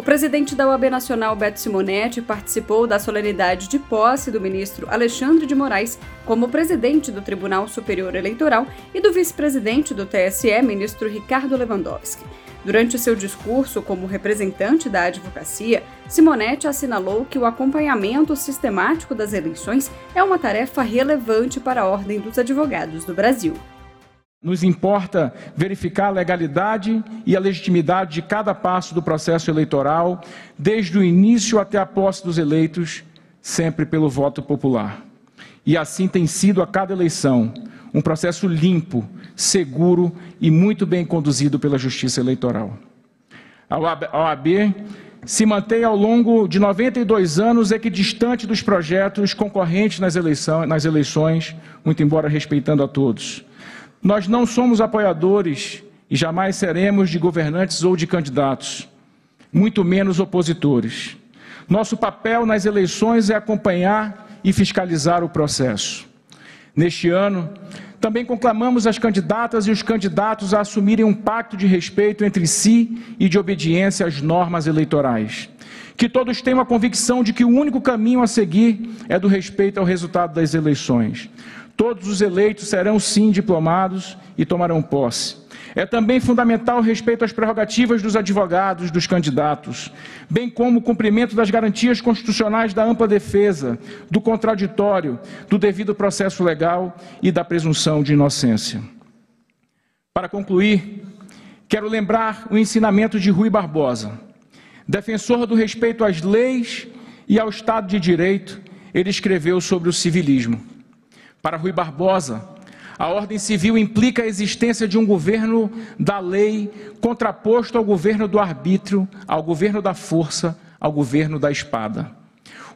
O presidente da OAB Nacional, Beto Simonetti, participou da solenidade de posse do ministro Alexandre de Moraes como presidente do Tribunal Superior Eleitoral e do vice-presidente do TSE, ministro Ricardo Lewandowski. Durante seu discurso como representante da advocacia, Simonetti assinalou que o acompanhamento sistemático das eleições é uma tarefa relevante para a Ordem dos Advogados do Brasil. Nos importa verificar a legalidade e a legitimidade de cada passo do processo eleitoral, desde o início até a posse dos eleitos, sempre pelo voto popular. E assim tem sido a cada eleição, um processo limpo, seguro e muito bem conduzido pela Justiça Eleitoral. A OAB se mantém ao longo de 92 anos equidistante dos projetos concorrentes nas eleições, nas eleições muito embora respeitando a todos. Nós não somos apoiadores e jamais seremos de governantes ou de candidatos, muito menos opositores. Nosso papel nas eleições é acompanhar e fiscalizar o processo. Neste ano, também conclamamos as candidatas e os candidatos a assumirem um pacto de respeito entre si e de obediência às normas eleitorais. Que todos tenham a convicção de que o único caminho a seguir é do respeito ao resultado das eleições. Todos os eleitos serão sim diplomados e tomarão posse. É também fundamental o respeito às prerrogativas dos advogados, dos candidatos, bem como o cumprimento das garantias constitucionais da ampla defesa, do contraditório, do devido processo legal e da presunção de inocência. Para concluir, quero lembrar o ensinamento de Rui Barbosa. Defensor do respeito às leis e ao Estado de Direito, ele escreveu sobre o civilismo. Para Rui Barbosa, a ordem civil implica a existência de um governo da lei contraposto ao governo do arbítrio, ao governo da força, ao governo da espada.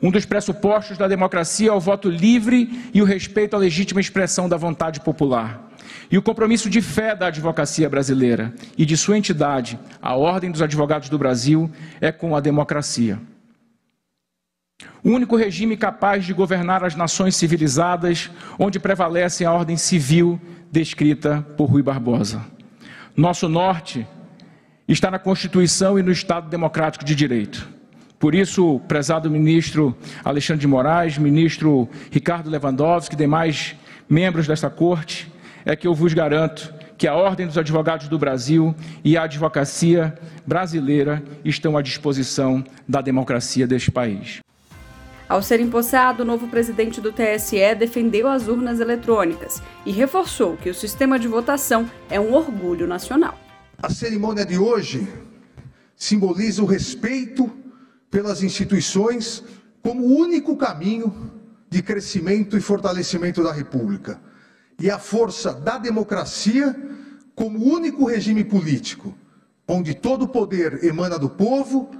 Um dos pressupostos da democracia é o voto livre e o respeito à legítima expressão da vontade popular. E o compromisso de fé da advocacia brasileira e de sua entidade, a Ordem dos Advogados do Brasil, é com a democracia. O único regime capaz de governar as nações civilizadas, onde prevalece a ordem civil descrita por Rui Barbosa. Nosso norte está na Constituição e no Estado Democrático de Direito. Por isso, prezado ministro Alexandre de Moraes, ministro Ricardo Lewandowski e demais membros desta corte, é que eu vos garanto que a Ordem dos Advogados do Brasil e a advocacia brasileira estão à disposição da democracia deste país. Ao ser empossado, o novo presidente do TSE defendeu as urnas eletrônicas e reforçou que o sistema de votação é um orgulho nacional. A cerimônia de hoje simboliza o respeito pelas instituições como o único caminho de crescimento e fortalecimento da República e a força da democracia como o único regime político onde todo o poder emana do povo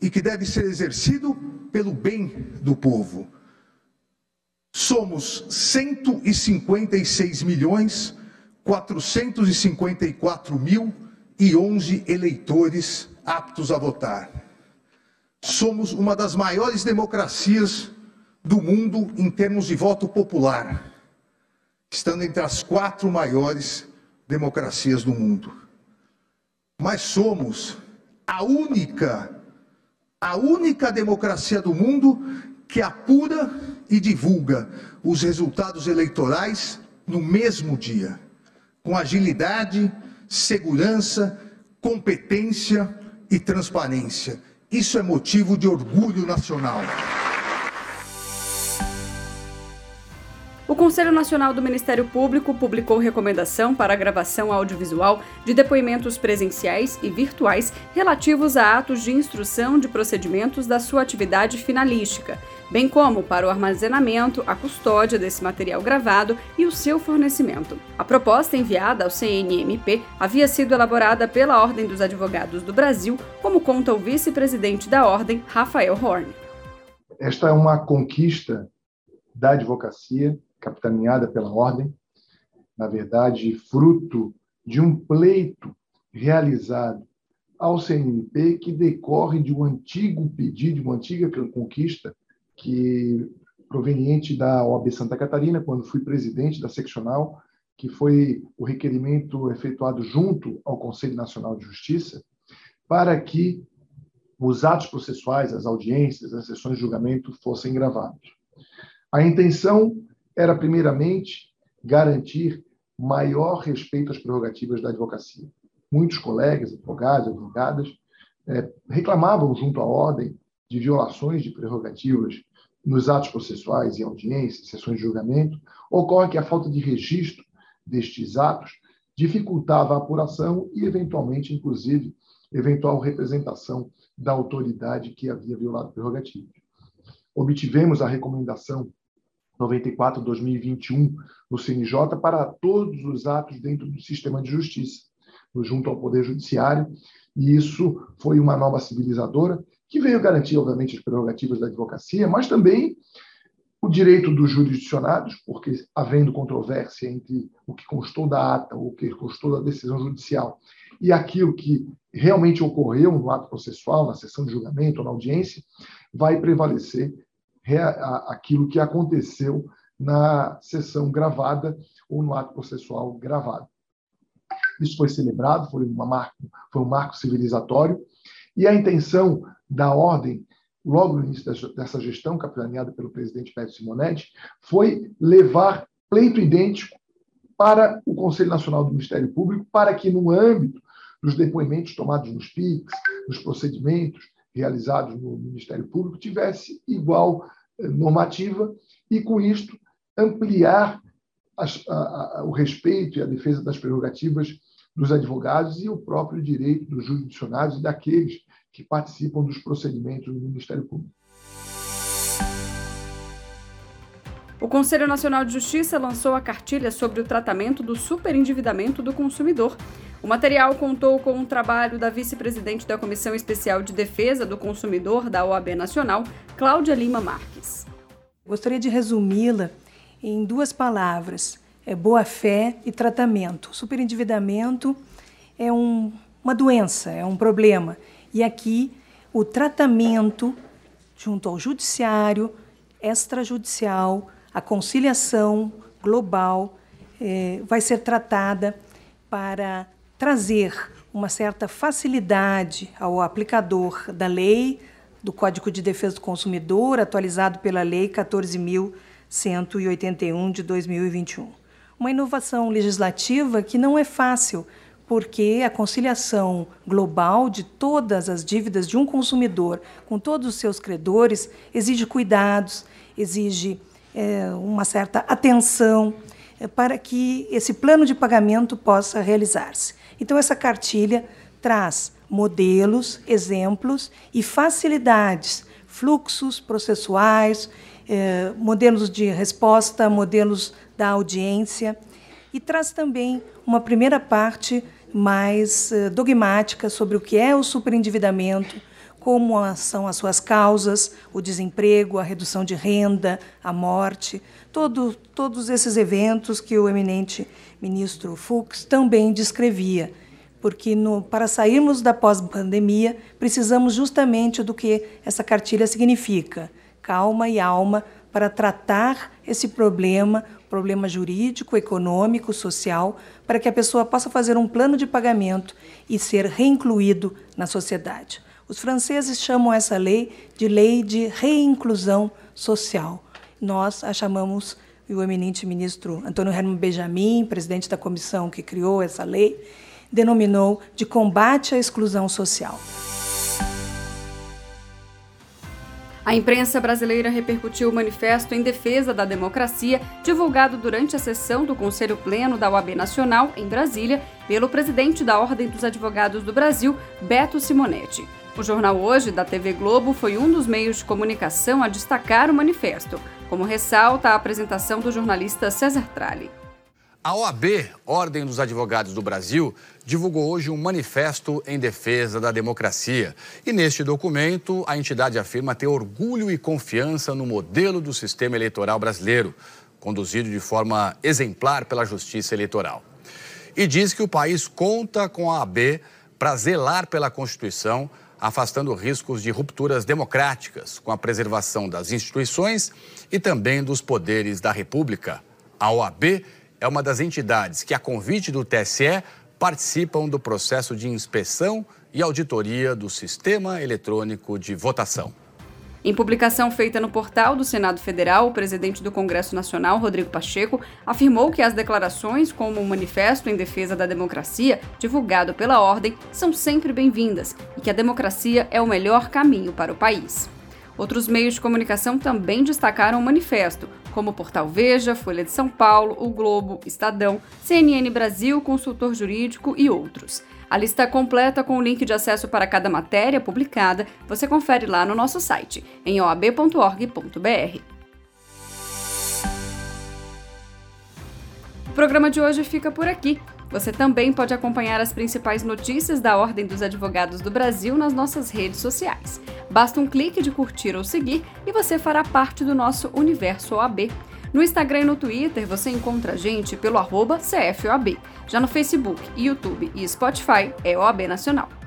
e que deve ser exercido pelo bem do povo. Somos 156 milhões 454 mil e 11 eleitores aptos a votar. Somos uma das maiores democracias do mundo em termos de voto popular, estando entre as quatro maiores democracias do mundo. Mas somos a única a única democracia do mundo que apura e divulga os resultados eleitorais no mesmo dia, com agilidade, segurança, competência e transparência. Isso é motivo de orgulho nacional. O Conselho Nacional do Ministério Público publicou recomendação para a gravação audiovisual de depoimentos presenciais e virtuais relativos a atos de instrução de procedimentos da sua atividade finalística, bem como para o armazenamento, a custódia desse material gravado e o seu fornecimento. A proposta enviada ao CNMP havia sido elaborada pela Ordem dos Advogados do Brasil, como conta o vice-presidente da Ordem, Rafael Horn. Esta é uma conquista da advocacia capitaneada pela ordem, na verdade, fruto de um pleito realizado ao CNMP que decorre de um antigo pedido, de uma antiga conquista que proveniente da OAB Santa Catarina, quando fui presidente da seccional, que foi o requerimento efetuado junto ao Conselho Nacional de Justiça, para que os atos processuais, as audiências, as sessões de julgamento fossem gravados. A intenção era, primeiramente, garantir maior respeito às prerrogativas da advocacia. Muitos colegas, advogados, advogadas, é, reclamavam junto à ordem de violações de prerrogativas nos atos processuais e audiências, sessões de julgamento. Ocorre que a falta de registro destes atos dificultava a apuração e, eventualmente, inclusive, eventual representação da autoridade que havia violado prerrogativas. Obtivemos a recomendação 94/2021 no CNJ para todos os atos dentro do sistema de justiça, junto ao Poder Judiciário, e isso foi uma norma civilizadora que veio garantir, obviamente, as prerrogativas da advocacia, mas também o direito dos jurisdicionados, porque havendo controvérsia entre o que constou da ata, o que constou da decisão judicial e aquilo que realmente ocorreu no ato processual, na sessão de julgamento na audiência, vai prevalecer aquilo que aconteceu na sessão gravada ou no ato processual gravado. Isso foi celebrado, foi, foi um marco civilizatório, e a intenção da ordem, logo no início dessa gestão, capitaneada pelo presidente Pedro Simonetti, foi levar pleito idêntico para o Conselho Nacional do Ministério Público, para que, no âmbito dos depoimentos tomados nos PICs, nos procedimentos realizados no Ministério Público, tivesse igual eh, normativa e, com isto, ampliar as, a, a, o respeito e a defesa das prerrogativas dos advogados e o próprio direito dos jurisdicionados e daqueles que participam dos procedimentos do Ministério Público. O Conselho Nacional de Justiça lançou a cartilha sobre o tratamento do superendividamento do consumidor. O material contou com um trabalho da vice-presidente da Comissão Especial de Defesa do Consumidor da OAB Nacional, Cláudia Lima Marques. Gostaria de resumi-la em duas palavras: é boa-fé e tratamento. O superendividamento é um, uma doença, é um problema. E aqui o tratamento junto ao judiciário, extrajudicial, a conciliação global é, vai ser tratada para trazer uma certa facilidade ao aplicador da lei, do Código de Defesa do Consumidor, atualizado pela Lei 14.181 de 2021. Uma inovação legislativa que não é fácil, porque a conciliação global de todas as dívidas de um consumidor com todos os seus credores exige cuidados, exige é, uma certa atenção é, para que esse plano de pagamento possa realizar-se. Então, essa cartilha traz modelos, exemplos e facilidades, fluxos processuais, eh, modelos de resposta, modelos da audiência, e traz também uma primeira parte mais eh, dogmática sobre o que é o superendividamento, como são as suas causas, o desemprego, a redução de renda, a morte, todo, todos esses eventos que o eminente ministro Fux também descrevia. Porque no, para sairmos da pós-pandemia, precisamos justamente do que essa cartilha significa: calma e alma para tratar esse problema, problema jurídico, econômico, social, para que a pessoa possa fazer um plano de pagamento e ser reincluído na sociedade. Os franceses chamam essa lei de lei de reinclusão social. Nós a chamamos, e o eminente ministro Antônio Herman Benjamin, presidente da comissão que criou essa lei, denominou de combate à exclusão social. A imprensa brasileira repercutiu o manifesto em defesa da democracia, divulgado durante a sessão do Conselho Pleno da OAB Nacional, em Brasília, pelo presidente da Ordem dos Advogados do Brasil, Beto Simonetti. O jornal Hoje, da TV Globo, foi um dos meios de comunicação a destacar o manifesto, como ressalta a apresentação do jornalista César Tralli. A OAB, Ordem dos Advogados do Brasil, divulgou hoje um manifesto em defesa da democracia. E neste documento, a entidade afirma ter orgulho e confiança no modelo do sistema eleitoral brasileiro. conduzido de forma exemplar pela Justiça Eleitoral. E diz que o país conta com a AB para zelar pela Constituição, afastando riscos de rupturas democráticas, com a preservação das instituições e também dos poderes da República. A OAB é uma das entidades que, a convite do TSE, participam do processo de inspeção e auditoria do Sistema Eletrônico de Votação. Em publicação feita no portal do Senado Federal, o presidente do Congresso Nacional, Rodrigo Pacheco, afirmou que as declarações, como o Manifesto em Defesa da Democracia, divulgado pela Ordem, são sempre bem-vindas e que a democracia é o melhor caminho para o país. Outros meios de comunicação também destacaram o manifesto, como o Portal Veja, Folha de São Paulo, O Globo, Estadão, CNN Brasil, Consultor Jurídico e outros. A lista completa com o link de acesso para cada matéria publicada você confere lá no nosso site, em oab.org.br. O programa de hoje fica por aqui. Você também pode acompanhar as principais notícias da Ordem dos Advogados do Brasil nas nossas redes sociais. Basta um clique de curtir ou seguir e você fará parte do nosso universo OAB. No Instagram e no Twitter você encontra a gente pelo arroba CFOAB. Já no Facebook, YouTube e Spotify é OAB Nacional.